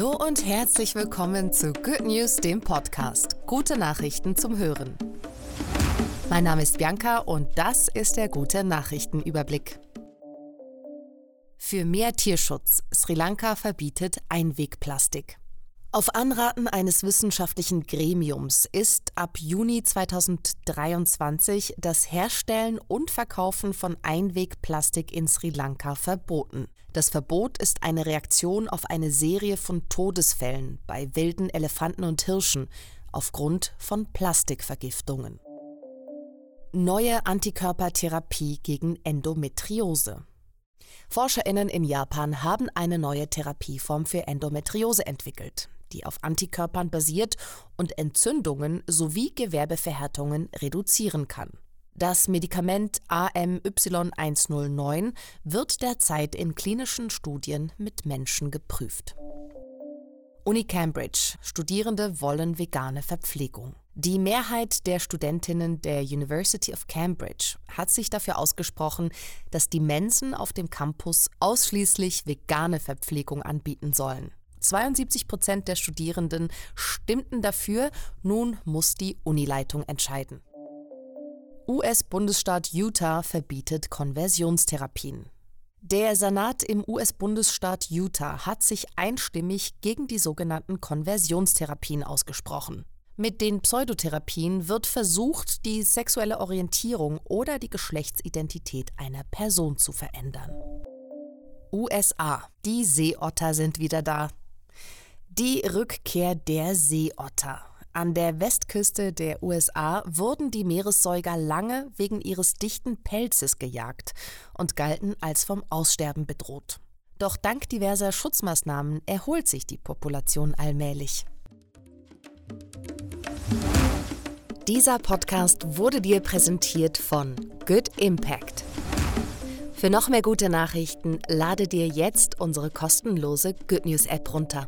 Hallo und herzlich willkommen zu Good News, dem Podcast. Gute Nachrichten zum Hören. Mein Name ist Bianca und das ist der gute Nachrichtenüberblick. Für mehr Tierschutz. Sri Lanka verbietet Einwegplastik. Auf Anraten eines wissenschaftlichen Gremiums ist ab Juni 2023 das Herstellen und Verkaufen von Einwegplastik in Sri Lanka verboten. Das Verbot ist eine Reaktion auf eine Serie von Todesfällen bei wilden Elefanten und Hirschen aufgrund von Plastikvergiftungen. Neue Antikörpertherapie gegen Endometriose. Forscherinnen in Japan haben eine neue Therapieform für Endometriose entwickelt die auf Antikörpern basiert und Entzündungen sowie Gewerbeverhärtungen reduzieren kann. Das Medikament AMY109 wird derzeit in klinischen Studien mit Menschen geprüft. Uni Cambridge. Studierende wollen vegane Verpflegung. Die Mehrheit der Studentinnen der University of Cambridge hat sich dafür ausgesprochen, dass die Mensen auf dem Campus ausschließlich vegane Verpflegung anbieten sollen. 72 Prozent der Studierenden stimmten dafür, nun muss die Unileitung entscheiden. US-Bundesstaat Utah verbietet Konversionstherapien. Der Senat im US-Bundesstaat Utah hat sich einstimmig gegen die sogenannten Konversionstherapien ausgesprochen. Mit den Pseudotherapien wird versucht, die sexuelle Orientierung oder die Geschlechtsidentität einer Person zu verändern. USA. Die Seeotter sind wieder da. Die Rückkehr der Seeotter. An der Westküste der USA wurden die Meeressäuger lange wegen ihres dichten Pelzes gejagt und galten als vom Aussterben bedroht. Doch dank diverser Schutzmaßnahmen erholt sich die Population allmählich. Dieser Podcast wurde dir präsentiert von Good Impact. Für noch mehr gute Nachrichten lade dir jetzt unsere kostenlose Good News App runter.